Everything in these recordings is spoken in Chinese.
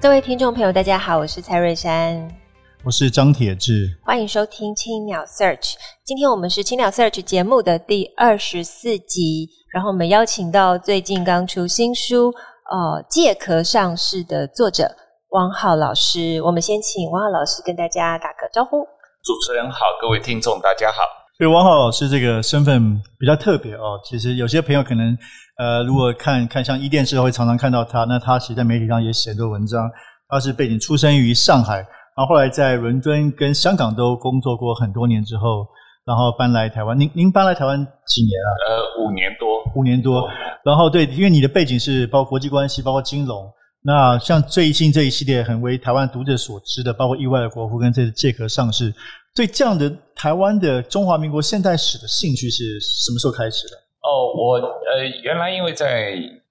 各位听众朋友，大家好，我是蔡瑞山，我是张铁志，欢迎收听青鸟 Search。今天我们是青鸟 Search 节目的第二十四集，然后我们邀请到最近刚出新书《呃借壳上市》的作者汪浩老师。我们先请汪浩老师跟大家打个招呼。主持人好，各位听众大家好。所以汪浩老师这个身份比较特别哦。其实有些朋友可能。呃，如果看看像一电视会常常看到他，那他其实在媒体上也写很多文章。他是背景出生于上海，然后后来在伦敦跟香港都工作过很多年之后，然后搬来台湾。您您搬来台湾几年啊？呃，五年多，五年多。然后对，因为你的背景是包括国际关系，包括金融。那像最近这一系列很为台湾读者所知的，包括意外的国父跟这个借壳上市，对这样的台湾的中华民国现代史的兴趣是什么时候开始的？哦，我呃，原来因为在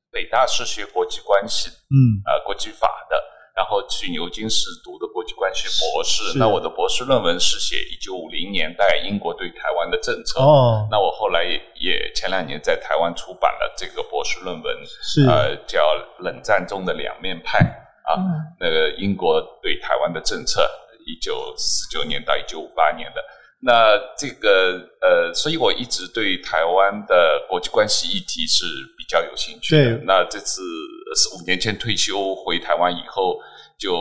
北大是学国际关系，嗯，呃，国际法的，然后去牛津市读的国际关系博士。那我的博士论文是写一九五零年代英国对台湾的政策。哦，那我后来也，也前两年在台湾出版了这个博士论文，是呃，叫《冷战中的两面派》啊，嗯，那个英国对台湾的政策，一九四九年到一九五八年的。那这个呃，所以我一直对台湾的国际关系议题是比较有兴趣的。对。那这次是五年前退休回台湾以后，就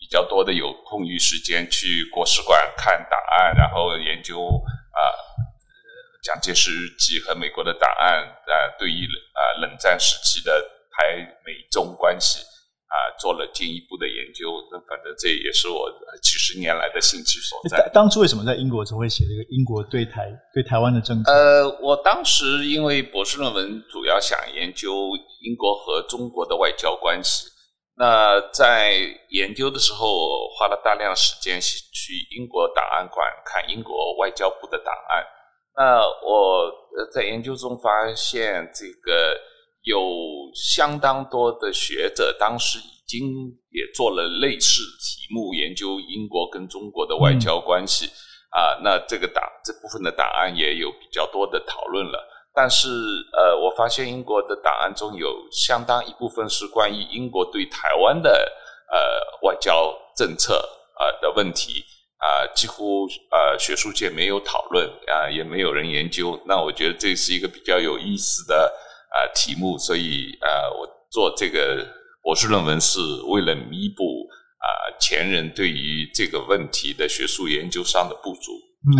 比较多的有空余时间去国史馆看档案，然后研究啊，蒋介石日记和美国的档案啊，对于啊冷战时期的台美中关系。啊，做了进一步的研究，那反正这也是我几十年来的兴趣所在。当初为什么在英国总会写这个英国对台对台湾的政策？呃，我当时因为博士论文主要想研究英国和中国的外交关系，那在研究的时候花了大量时间去英国档案馆看英国外交部的档案。那我在研究中发现这个。有相当多的学者当时已经也做了类似题目，研究英国跟中国的外交关系啊、那这个档这部分的档案也有比较多的讨论了。但是呃，我发现英国的档案中有相当一部分是关于英国对台湾的呃外交政策啊、呃、的问题啊、几乎呃学术界没有讨论啊、也没有人研究。那我觉得这是一个比较有意思的。啊，题目，所以啊，我做这个博士论文是为了弥补啊前人对于这个问题的学术研究上的不足。嗯，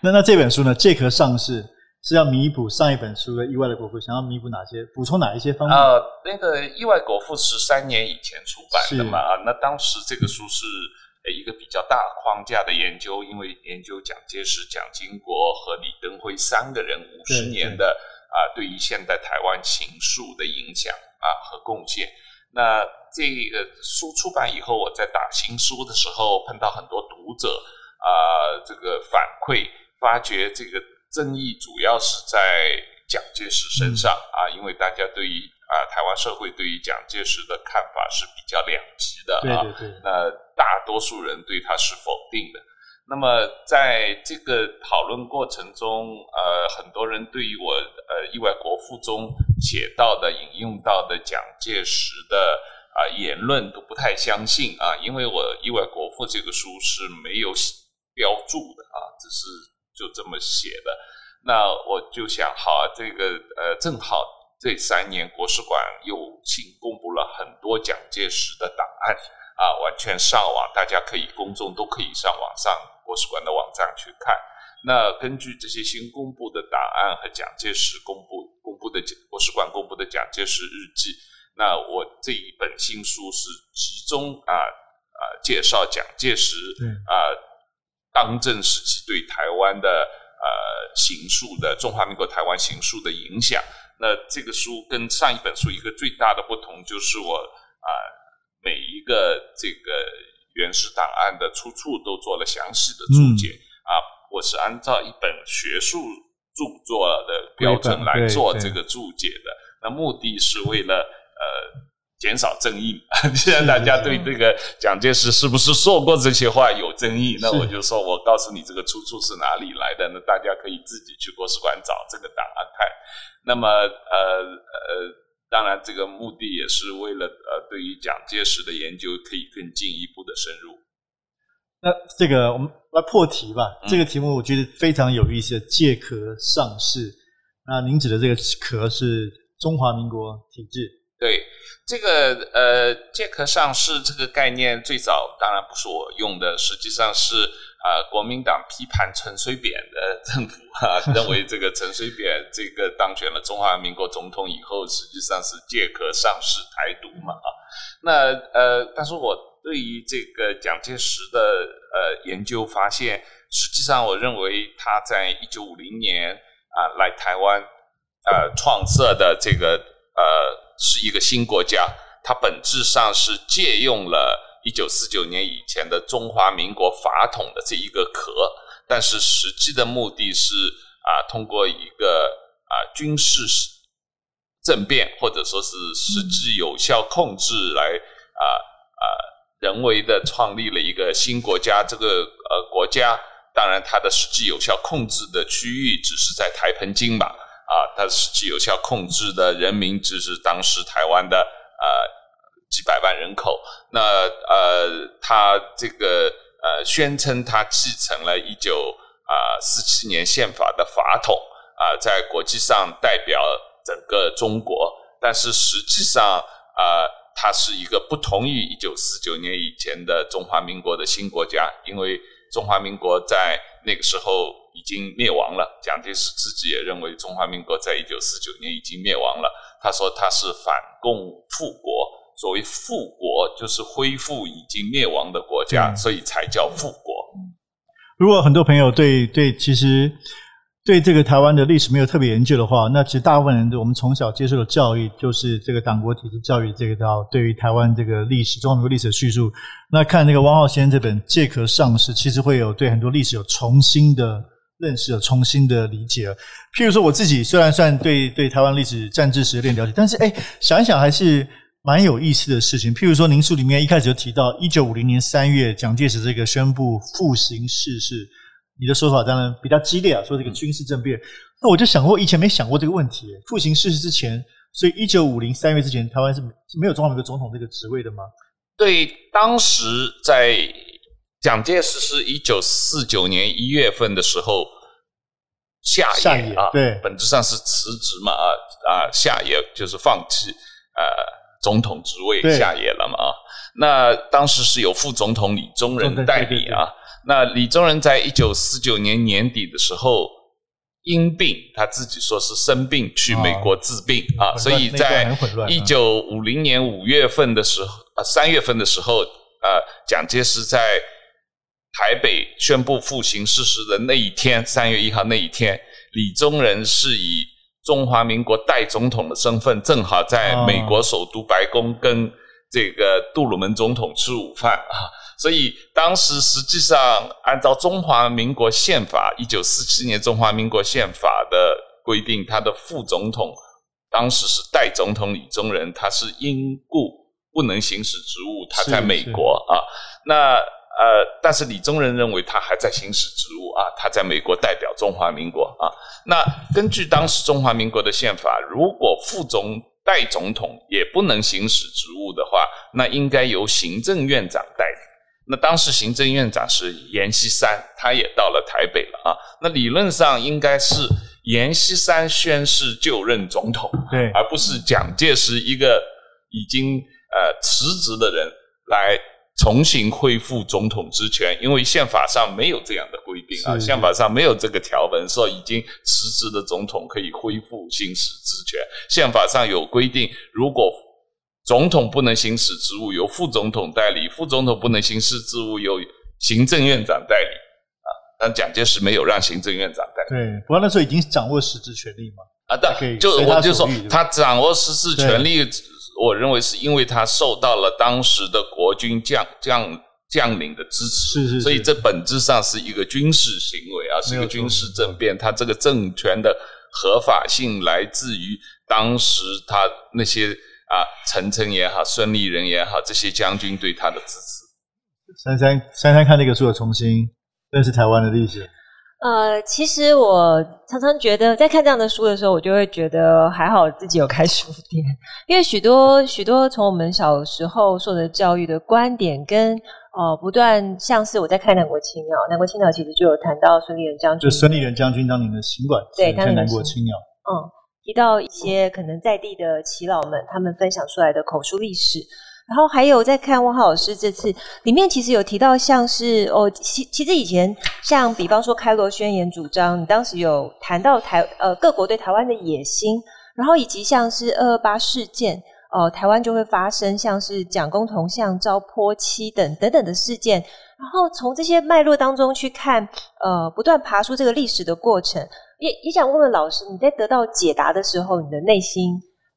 那那这本书呢？这壳上市是要弥补上一本书的《意外的国父》，想要弥补哪些？补充哪一些方面？啊，那个《意外国父》是三年以前出版的嘛？啊，那当时这个书是一个比较大框架的研究，因为研究蒋介石、蒋经国和李登辉三个人五十年的。啊，对于现代台湾情愫的影响啊和贡献，那这个书出版以后，我在打新书的时候碰到很多读者啊，这个反馈，发觉这个争议主要是在蒋介石身上啊，因为大家对于啊台湾社会对于蒋介石的看法是比较两极的啊，对对对，那大多数人对他是否定的。那么在这个讨论过程中，呃，很多人对于我呃《意外国父》中写到的、引用到的蒋介石的啊、言论都不太相信啊，因为我《意外国父》这个书是没有标注的啊，只是就这么写的。那我就想，好，这个呃，正好这三年国史馆又新公布了很多蒋介石的档案啊，完全上网，大家可以公众都可以上网上。国史馆的网站去看，那根据这些新公布的档案和蒋介石公布公布的国史馆公布的蒋介石日记，那我这一本新书是集中啊啊介绍蒋介石啊当政时期对台湾的呃形势的中华民国台湾形势的影响。那这个书跟上一本书一个最大的不同就是我啊每一个这个原始档案的出处都做了详细的注解、嗯、啊。我是按照一本学术著作的标准来做这个注解的，那目的是为了呃。减少争议。既然大家对这个蒋介石是不是说过这些话有争议，那我就说我告诉你这个出处是哪里来的，那大家可以自己去国史馆找这个档案看。那么呃呃，当然这个目的也是为了呃，对于蒋介石的研究可以更进一步的深入。那这个我们来破题吧。这个题目我觉得非常有意思，借壳上市。那您指的这个壳是中华民国体制？对。这个呃，借壳上市这个概念最早当然不是我用的，实际上是啊、呃，国民党批判陈水扁的政府哈、啊，认为这个陈水扁这个当选了中华民国总统以后，实际上是借壳上市台独嘛啊。那呃，但是我对于这个蒋介石的呃研究发现，实际上我认为他在一九五零年啊来台湾呃创设的这个呃。是一个新国家，它本质上是借用了一九四九年以前的中华民国法统的这一个壳，但是实际的目的是啊，通过一个啊军事政变或者说是实际有效控制来啊啊人为的创立了一个新国家。这个呃国家，当然它的实际有效控制的区域只是在台澎金马。啊，它实际有效控制的人民只是当时台湾的几百万人口。那呃，他这个呃宣称他继承了一九啊四七年宪法的法统啊，在国际上代表整个中国。但是实际上啊，它是一个不同于一九四九年以前的中华民国的新国家，因为中华民国在那个时候。已经灭亡了。蒋介石自己也认为中华民国在一九四九年已经灭亡了。他说他是反共复国，所谓复国就是恢复已经灭亡的国家，所以才叫复国。如果很多朋友对对其实对这个台湾的历史没有特别研究的话，那其实大部分人我们从小接受的教育就是这个党国体制教育这个道，对于台湾这个历史中华民国历史的叙述。那看那个汪浩先生这本《借壳上市》，其实会有对很多历史有重新的。认识了，重新的理解了。譬如说，我自己虽然算对对台湾历史战争史有点了解，但是哎，想一想还是蛮有意思的事情。譬如说，您书里面一开始就提到，一九五零年三月，蒋介石这个宣布复行逝世，你的说法当然比较激烈啊，说这个军事政变。那我就想过，以前没想过这个问题。复行逝世之前，所以一九五零三月之前，台湾是是没有中华民国总统这个职位的吗？对，当时在。蒋介石是一九四九年一月份的时候下野，啊，对，本质上是辞职嘛啊啊，下野就是放弃呃总统职位下野了嘛啊。那当时是有副总统李宗仁代理啊。那李宗仁在一九四九年年底的时候因病，他自己说是生病去美国治病啊，所以在一九五零年五月份的时候啊，三月份的时候呃，蒋介石在台北宣布复行事实的那一天，三月一号那一天，李宗仁是以中华民国代总统的身份，正好在美国首都白宫跟这个杜鲁门总统吃午饭啊。所以当时实际上按照中华民国宪法，一九四七年中华民国宪法的规定，他的副总统当时是代总统李宗仁，他是因故不能行使职务，他在美国啊，那。呃，但是李宗仁认为他还在行使职务啊，他在美国代表中华民国啊。那根据当时中华民国的宪法，如果副总代总统也不能行使职务的话，那应该由行政院长代理。那当时行政院长是阎锡山，他也到了台北了啊。那理论上应该是阎锡山宣誓就任总统，对，而不是蒋介石一个已经呃辞职的人来。重新恢复总统职权，因为宪法上没有这样的规定啊，宪法上没有这个条文说已经辞职的总统可以恢复行使职权。宪法上有规定，如果总统不能行使职务，由副总统代理；副总统不能行使职务，由行政院长代理。啊，但蒋介石没有让行政院长代理。对，不过那时候已经掌握实质权力嘛。啊，但就我就说他掌握实质权力。我认为是因为他受到了当时的国军将将将领的支持，是是是，所以这本质上是一个军事行为啊，是一个军事政变。他这个政权的合法性来自于当时他那些啊，陈诚也好，孙立人也好，这些将军对他的支持。珊珊，珊珊看那个书有重新认识台湾的历史。呃，其实我常常觉得，在看这样的书的时候，我就会觉得还好自己有开书店，因为许多许多从我们小时候受的教育的观点跟，跟呃不断像是我在看《南国青鸟》，《南国青鸟》其实就有谈到孙立人将军，就孙立人将军当年的行馆，对，当年《南国青鸟》，嗯，提到一些可能在地的耆老们，他们分享出来的口述历史。然后还有在看汪浩老师这次里面，其实有提到像是哦，其其实以前像比方说开罗宣言主张，你当时有谈到台呃各国对台湾的野心，然后以及像是二二八事件，哦、台湾就会发生像是蒋公铜像、遭泼漆等等等的事件，然后从这些脉络当中去看，呃，不断爬出这个历史的过程，也也想问问老师，你在得到解答的时候，你的内心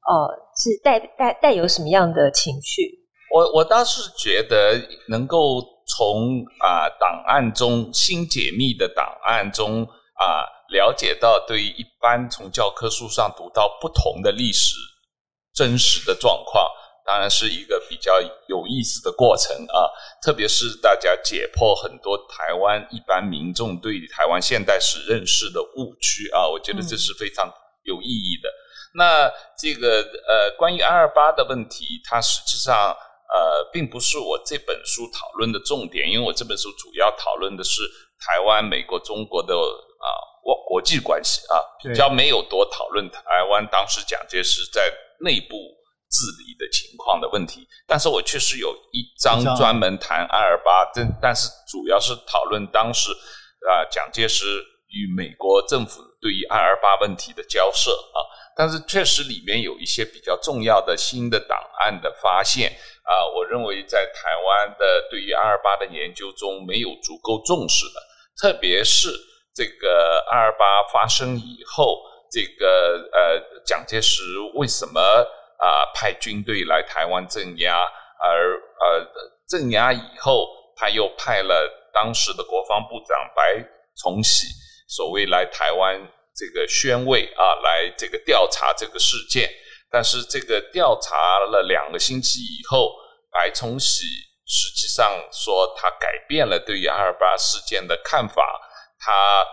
呃是带带带有什么样的情绪？我我倒是觉得能够从啊档案中新解密的档案中啊了解到，对于一般从教科书上读到不同的历史真实的状况，当然是一个比较有意思的过程啊。特别是大家解破很多台湾一般民众对于台湾现代史认识的误区啊，我觉得这是非常有意义的。那这个呃，关于二二八的问题，它实际上。呃，并不是我这本书讨论的重点，因为我这本书主要讨论的是台湾、美国、中国的啊国国际关系啊，比较没有多讨论台湾当时蒋介石在内部治理的情况的问题。但是我确实有一章专门谈二二八，但但是主要是讨论当时啊蒋介石与美国政府对于二二八问题的交涉啊。但是确实里面有一些比较重要的新的档案的发现啊，我认为在台湾的对于二二八的研究中没有足够重视的，特别是这个二二八发生以后，这个呃蒋介石为什么啊派军队来台湾镇压，而呃镇压以后他又派了当时的国防部长白崇禧所谓来台湾。这个宣慰啊，来这个调查这个事件，但是这个调查了两个星期以后，白崇禧实际上说他改变了对于二二八事件的看法。他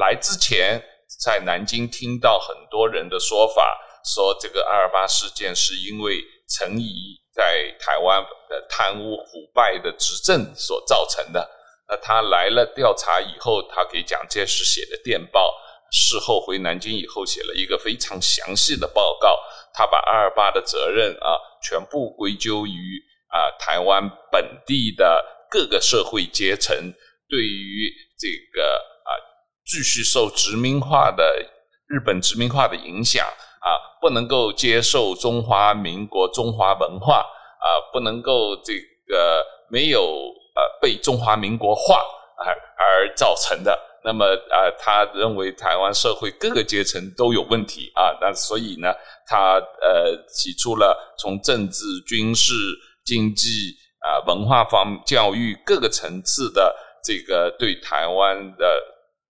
来之前在南京听到很多人的说法，说这个二二八事件是因为陈仪在台湾的贪污腐败的执政所造成的。那他来了调查以后，他给蒋介石写的电报。事后回南京以后，写了一个非常详细的报告。他把二二八的责任啊，全部归咎于啊台湾本地的各个社会阶层对于这个啊继续受殖民化的日本殖民化的影响啊，不能够接受中华民国中华文化啊，不能够这个没有呃被中华民国化而而造成的。那么啊、呃，他认为台湾社会各个阶层都有问题啊，那所以呢，他呃提出了从政治、军事、经济啊、文化方、教育各个层次的这个对台湾的，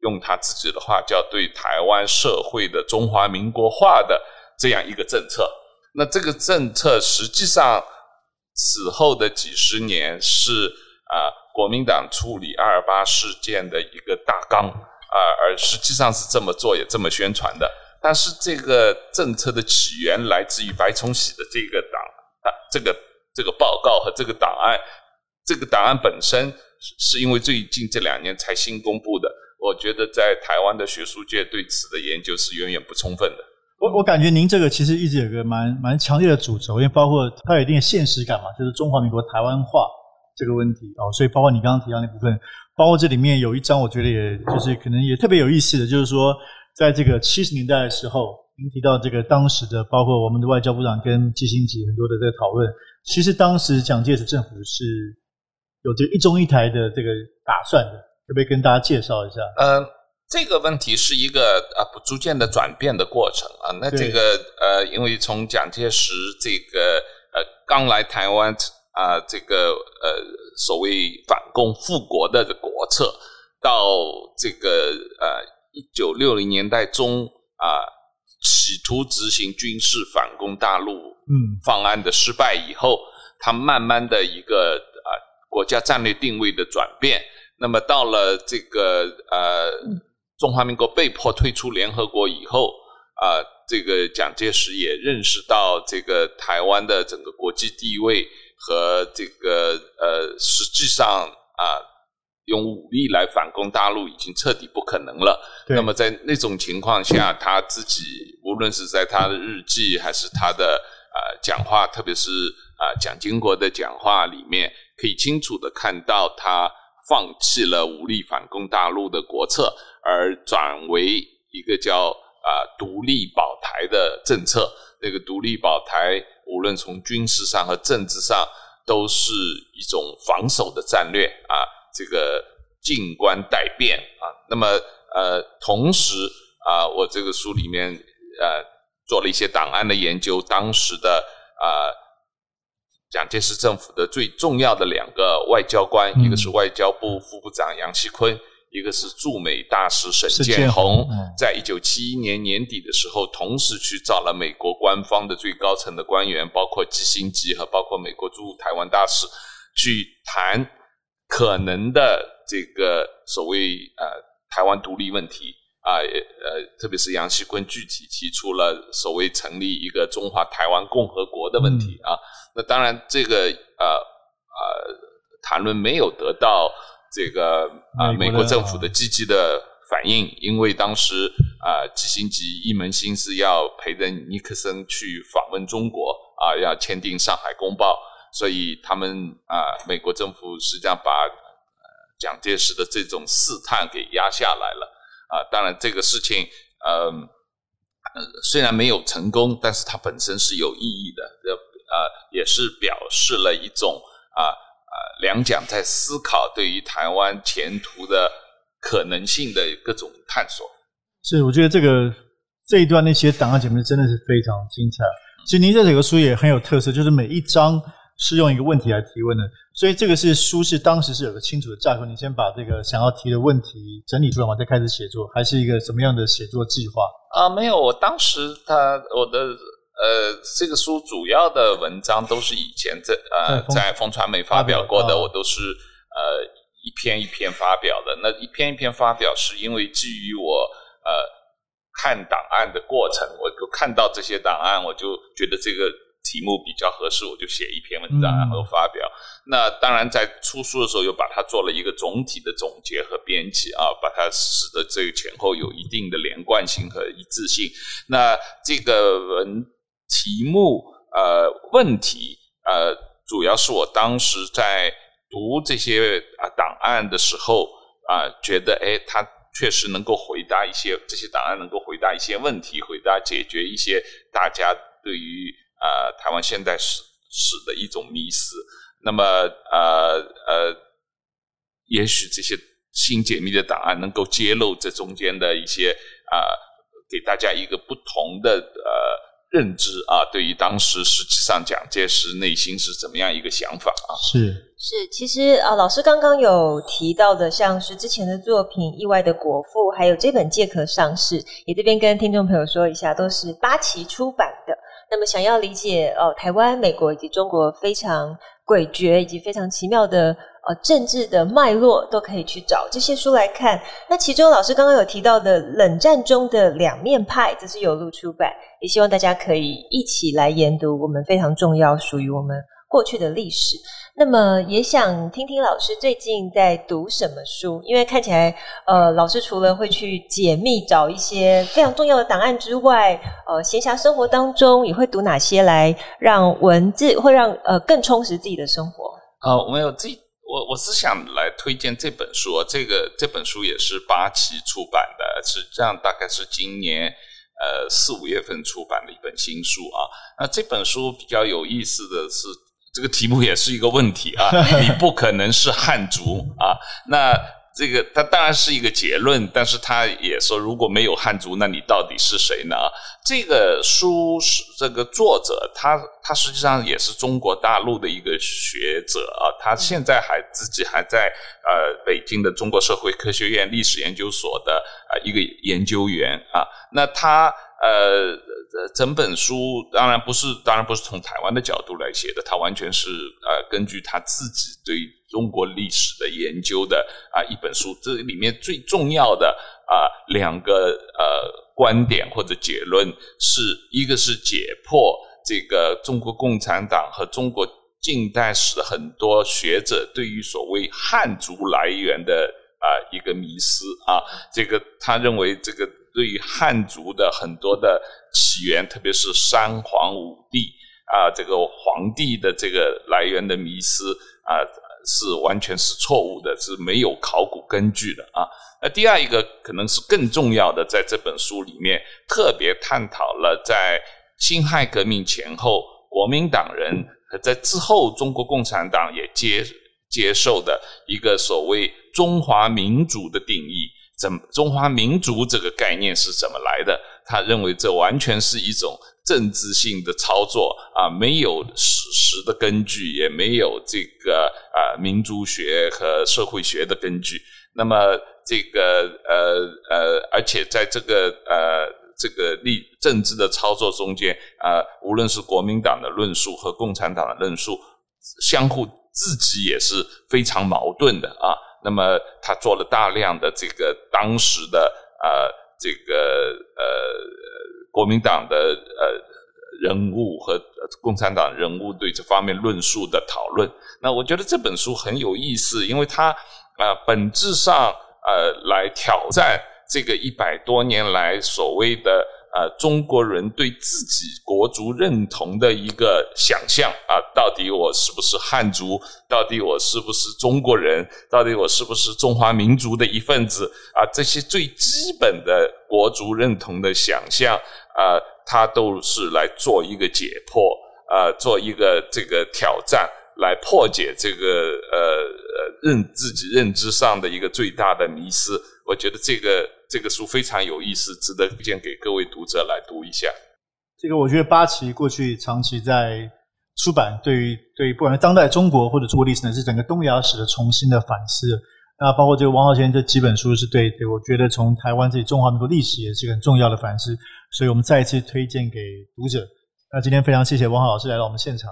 用他自己的话叫对台湾社会的中华民国化的这样一个政策。那这个政策实际上此后的几十年是啊。国民党处理二二八事件的一个大纲啊，而实际上是这么做也这么宣传的。但是这个政策的起源来自于白崇禧的这个档啊，这个这个报告和这个档案，这个档案本身是因为最近这两年才新公布的。我觉得在台湾的学术界对此的研究是远远不充分的。我我感觉您这个其实一直有个蛮蛮强烈的主轴，因为包括它有一定的现实感嘛，就是中华民国台湾化。这个问题哦，所以包括你刚刚提到那部分，包括这里面有一章，我觉得也就是可能也特别有意思的，就是说，在这个七十年代的时候，您提到这个当时的，包括我们的外交部长跟基辛吉很多的这个讨论，其实当时蒋介石政府是有这一中一台的这个打算的，可不可以跟大家介绍一下？呃，这个问题是一个啊不逐渐的转变的过程啊。那这个呃，因为从蒋介石这个呃刚来台湾啊，这个呃所谓反共复国的国策，到这个呃一九六零年代中啊，企图执行军事反攻大陆嗯方案的失败以后，他慢慢的一个啊国家战略定位的转变。那么到了这个呃。中华民国被迫退出联合国以后，啊、呃，这个蒋介石也认识到这个台湾的整个国际地位和这个呃，实际上啊、呃，用武力来反攻大陆已经彻底不可能了。那么在那种情况下，他自己无论是在他的日记还是他的啊、呃、讲话，特别是啊、呃、蒋经国的讲话里面，可以清楚的看到他放弃了武力反攻大陆的国策。而转为一个叫啊独立保台的政策，那个独立保台无论从军事上和政治上都是一种防守的战略啊，这个静观待变啊。那么呃，同时啊，我这个书里面呃做了一些档案的研究，当时的啊蒋介石政府的最重要的两个外交官，嗯、一个是外交部副部长杨锡堃。一个是驻美大使沈建宏，在一九七一年年底的时候，同时去找了美国官方的最高层的官员，包括基辛格和包括美国驻台湾大使，去谈可能的这个所谓呃台湾独立问题啊，呃，特别是杨锡坤具体提出了所谓成立一个中华台湾共和国的问题啊。那当然，这个呃呃谈论没有得到。这个啊，美国政府的积极的反应，因为当时啊，基辛格一门心思要陪着尼克森去访问中国啊，要签订《上海公报》，所以他们啊，美国政府实际上把蒋介石的这种试探给压下来了啊。当然，这个事情呃，虽然没有成功，但是它本身是有意义的，呃，也是表示了一种啊。两蒋在思考对于台湾前途的可能性的各种探索。是，我觉得这个这一段那些档案节目真的是非常精彩。其实您这整个书也很有特色，就是每一章是用一个问题来提问的。所以这个是书是当时是有个清楚的架构，你先把这个想要提的问题整理出来嘛，再开始写作，还是一个什么样的写作计划？啊，没有，我当时他我的。呃，这个书主要的文章都是以前在呃在风传媒发表过的，我都是呃一篇一篇发表的。那一篇一篇发表，是因为基于我呃看档案的过程，我就看到这些档案，我就觉得这个题目比较合适，我就写一篇文章然后发表。嗯、那当然在出书的时候，又把它做了一个总体的总结和编辑啊，把它使得这个前后有一定的连贯性和一致性。那这个文。题目呃问题呃，主要是我当时在读这些啊档案的时候啊，觉得哎，他确实能够回答一些这些档案能够回答一些问题，回答解决一些大家对于啊台湾现代史史的一种迷思。那么呃呃，也许这些新解密的档案能够揭露这中间的一些啊，给大家一个不同的呃。认知啊，对于当时实际上蒋介石内心是怎么样一个想法啊？是是，其实啊，老师刚刚有提到的，像是之前的作品《意外的国父》，还有这本《借壳上市》，也这边跟听众朋友说一下，都是八旗出版的。那么，想要理解哦，台湾、美国以及中国非常诡谲以及非常奇妙的。呃，政治的脉络都可以去找这些书来看。那其中老师刚刚有提到的《冷战中的两面派》，这是有路出版，也希望大家可以一起来研读我们非常重要、属于我们过去的历史。那么，也想听听老师最近在读什么书？因为看起来，呃，老师除了会去解密、找一些非常重要的档案之外，呃，闲暇生活当中也会读哪些来让文字会让呃更充实自己的生活？好，我们有自己。我我是想来推荐这本书啊，这个这本书也是八旗出版的，实际上大概是今年呃四五月份出版的一本新书啊。那这本书比较有意思的是，这个题目也是一个问题啊，你不可能是汉族啊。那这个他当然是一个结论，但是他也说，如果没有汉族，那你到底是谁呢？这个书是这个作者，他他实际上也是中国大陆的一个学者啊，他现在还自己还在呃北京的中国社会科学院历史研究所的啊一个研究员啊，那他呃整本书当然不是当然不是从台湾的角度来写的，他完全是呃根据他自己对。中国历史的研究的啊一本书，这里面最重要的啊两个呃观点或者结论是，一个是解破这个中国共产党和中国近代史的很多学者对于所谓汉族来源的啊一个迷思啊，这个他认为这个对于汉族的很多的起源，特别是三皇五帝啊这个皇帝的这个来源的迷思啊。是完全是错误的，是没有考古根据的啊。那第二一个可能是更重要的，在这本书里面特别探讨了在辛亥革命前后，国民党人和在之后中国共产党也接接受的一个所谓中华民族的定义。怎么中华民族这个概念是怎么来的？他认为这完全是一种。政治性的操作啊，没有史实的根据，也没有这个啊民族学和社会学的根据。那么这个呃呃，而且在这个呃这个立政治的操作中间啊，无论是国民党的论述和共产党的论述，相互自己也是非常矛盾的啊。那么他做了大量的这个当时的啊这个呃。国民党的呃人物和共产党人物对这方面论述的讨论，那我觉得这本书很有意思，因为它啊、本质上呃来挑战这个一百多年来所谓的呃中国人对自己国族认同的一个想象啊，到底我是不是汉族？到底我是不是中国人？到底我是不是中华民族的一份子？啊，这些最基本的国族认同的想象。啊、他都是来做一个解剖，啊、做一个这个挑战，来破解这个呃呃认自己认知上的一个最大的迷思。我觉得这个这个书非常有意思，值得推荐给各位读者来读一下。这个我觉得八旗过去长期在出版，对于对于不管是当代中国或者中国历史呢，是整个东亚史的重新的反思。那包括这个王浩先生这几本书是对对，我觉得从台湾这里中华民国历史也是一个很重要的反思。所以我们再一次推荐给读者。那今天非常谢谢王浩老师来到我们现场。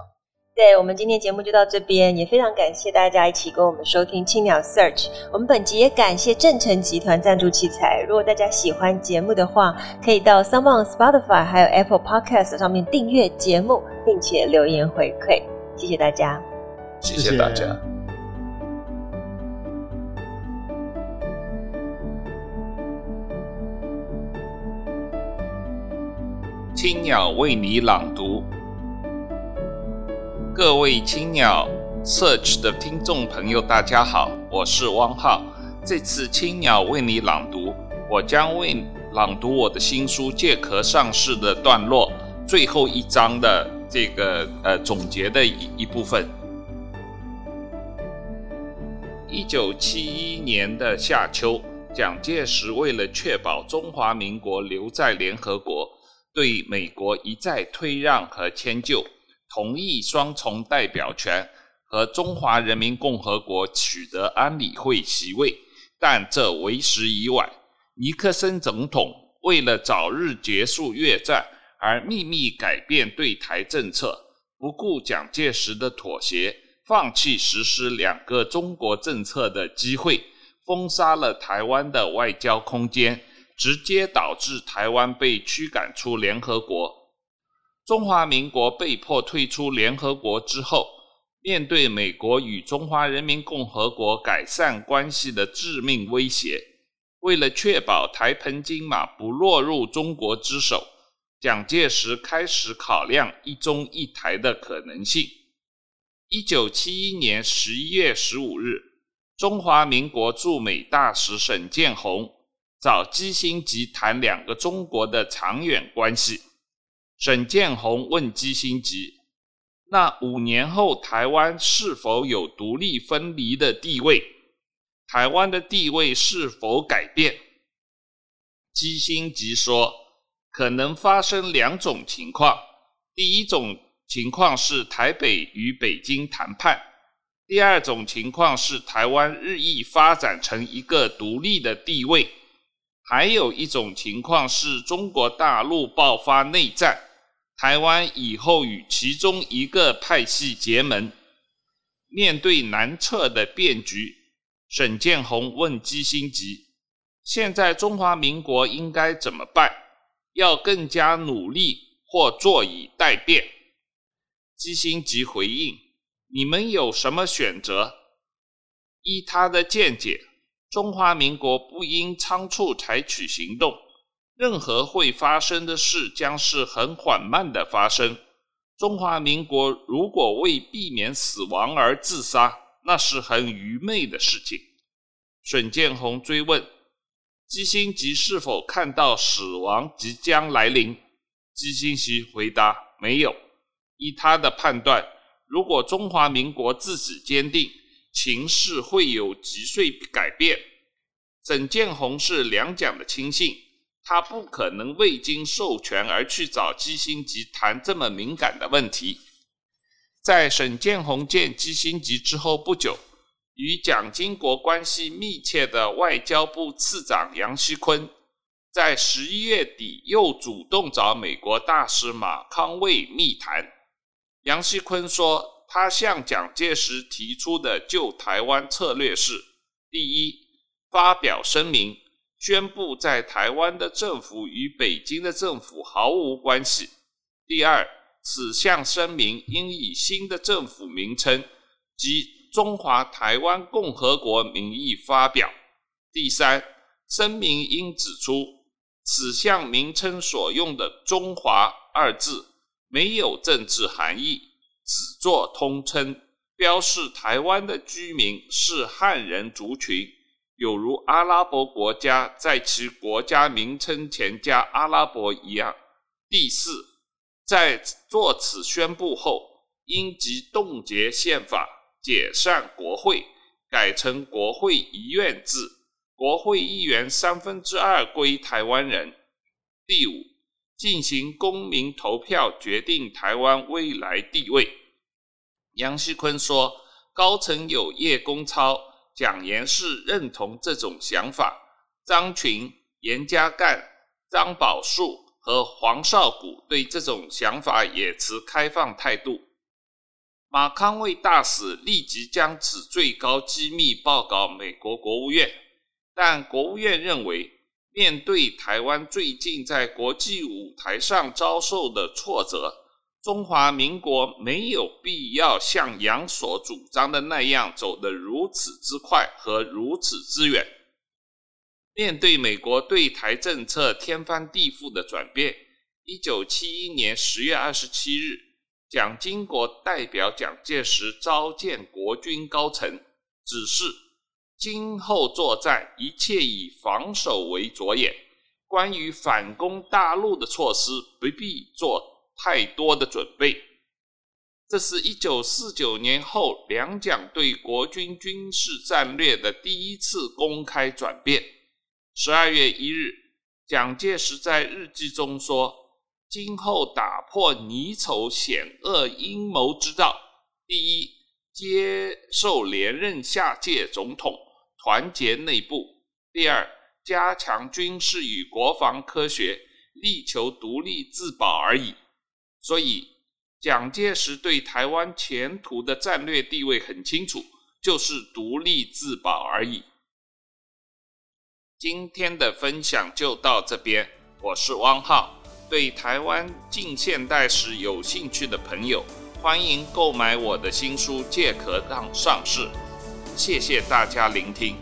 对，我们今天节目就到这边，也非常感谢大家一起跟我们收听青鸟 Search。我们本集也感谢正成集团赞助器材。如果大家喜欢节目的话，可以到 s o m e o n、Spotify 还有 Apple Podcast 上面订阅节目，并且留言回馈。谢谢大家，谢谢大家。青鸟为你朗读，各位青鸟 Search 的听众朋友，大家好，我是汪浩。这次青鸟为你朗读，我将为朗读我的新书《借壳上市》的段落最后一章的这个呃总结的一一部分。一九七一年的夏秋，蒋介石为了确保中华民国留在联合国。对美国一再推让和迁就，同意双重代表权和中华人民共和国取得安理会席位，但这为时已晚。尼克森总统为了早日结束越战而秘密改变对台政策，不顾蒋介石的妥协，放弃实施两个中国政策的机会，封杀了台湾的外交空间。直接导致台湾被驱赶出联合国，中华民国被迫退出联合国之后，面对美国与中华人民共和国改善关系的致命威胁，为了确保台澎金马不落入中国之手，蒋介石开始考量一中一台的可能性。一九七一年十一月十五日，中华民国驻美大使沈建宏。找基辛吉谈两个中国的长远关系。沈建宏问基辛吉：“那五年后台湾是否有独立分离的地位？”台湾的地位是否改变？基辛吉说，可能发生两种情况。第一种情况是台北与北京谈判；第二种情况是台湾日益发展成一个独立的地位。还有一种情况是中国大陆爆发内战，台湾以后与其中一个派系结盟。面对南侧的变局，沈建宏问基辛吉。现在中华民国应该怎么办？要更加努力，或坐以待变？基辛吉回应：“你们有什么选择？依他的见解，中华民国不应仓促采取行动。任何会发生的事将是很缓慢的发生。中华民国如果为避免死亡而自杀，那是很愚昧的事情。”沈建宏追问。基辛吉是否看到死亡即将来临？基辛吉回答：没有。依他的判断，如果中华民国自己坚定，情势会有急速改变。沈建宏是两蒋的亲信，他不可能未经授权而去找基辛吉谈这么敏感的问题。在沈建宏见基辛吉之后不久。与蒋经国关系密切的外交部次长杨锡坤，在十一月底又主动找美国大使马康卫密谈。杨锡坤说，他向蒋介石提出的救台湾策略是：第一，发表声明，宣布在台湾的政府与北京的政府毫无关系；第二，此项声明应以新的政府名称及。中华台湾共和国名义发表。第三，声明应指出，此项名称所用的“中华”二字没有政治含义，只作通称，标示台湾的居民是汉人族群，有如阿拉伯国家在其国家名称前加阿拉伯一样。第四，在作此宣布后，应即冻结宪法。解散国会，改成国会议院制，国会议员三分之二归台湾人。第五，进行公民投票决定台湾未来地位。杨锡堃说，高层有叶公超、蒋严氏认同这种想法，张群、严家淦、张宝树和黄绍谷对这种想法也持开放态度。马康卫大使立即将此最高机密报告美国国务院，但国务院认为，面对台湾最近在国际舞台上遭受的挫折，中华民国没有必要像杨所主张的那样走得如此之快和如此之远。面对美国对台政策天翻地覆的转变，一九七一年十月二十七日。蒋经国代表蒋介石召见国军高层，指示今后作战一切以防守为着眼，关于反攻大陆的措施不必做太多的准备。这是一九四九年后两蒋对国军军事战略的第一次公开转变。十二月一日，蒋介石在日记中说。今后打破泥丑险恶阴谋之道，第一，接受连任下届总统，团结内部；第二，加强军事与国防科学，力求独立自保而已。所以，蒋介石对台湾前途的战略地位很清楚，就是独立自保而已。今天的分享就到这边，我是汪浩。对台湾近现代史有兴趣的朋友，欢迎购买我的新书《借壳上上市》。谢谢大家聆听。